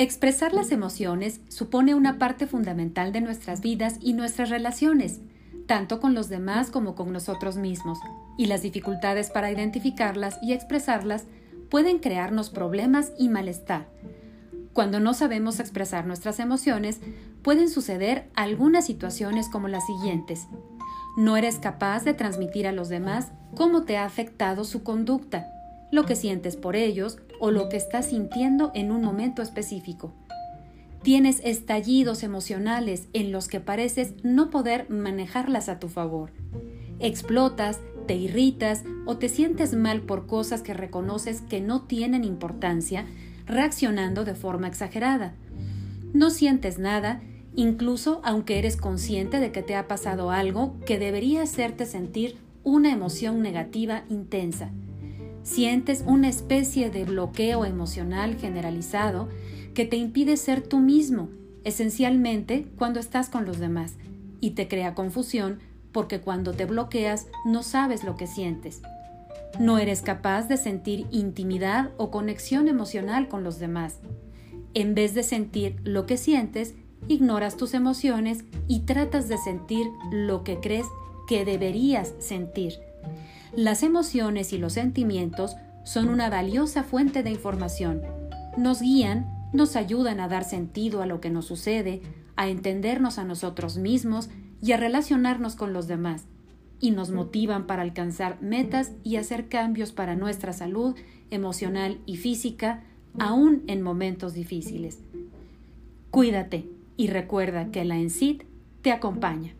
Expresar las emociones supone una parte fundamental de nuestras vidas y nuestras relaciones, tanto con los demás como con nosotros mismos, y las dificultades para identificarlas y expresarlas pueden crearnos problemas y malestar. Cuando no sabemos expresar nuestras emociones, pueden suceder algunas situaciones como las siguientes. No eres capaz de transmitir a los demás cómo te ha afectado su conducta, lo que sientes por ellos o lo que estás sintiendo en un momento específico. Tienes estallidos emocionales en los que pareces no poder manejarlas a tu favor. Explotas, te irritas o te sientes mal por cosas que reconoces que no tienen importancia, reaccionando de forma exagerada. No sientes nada, incluso aunque eres consciente de que te ha pasado algo que debería hacerte sentir una emoción negativa intensa. Sientes una especie de bloqueo emocional generalizado que te impide ser tú mismo, esencialmente cuando estás con los demás, y te crea confusión porque cuando te bloqueas no sabes lo que sientes. No eres capaz de sentir intimidad o conexión emocional con los demás. En vez de sentir lo que sientes, ignoras tus emociones y tratas de sentir lo que crees que deberías sentir. Las emociones y los sentimientos son una valiosa fuente de información. Nos guían, nos ayudan a dar sentido a lo que nos sucede, a entendernos a nosotros mismos y a relacionarnos con los demás, y nos motivan para alcanzar metas y hacer cambios para nuestra salud emocional y física, aún en momentos difíciles. Cuídate y recuerda que la ENCID te acompaña.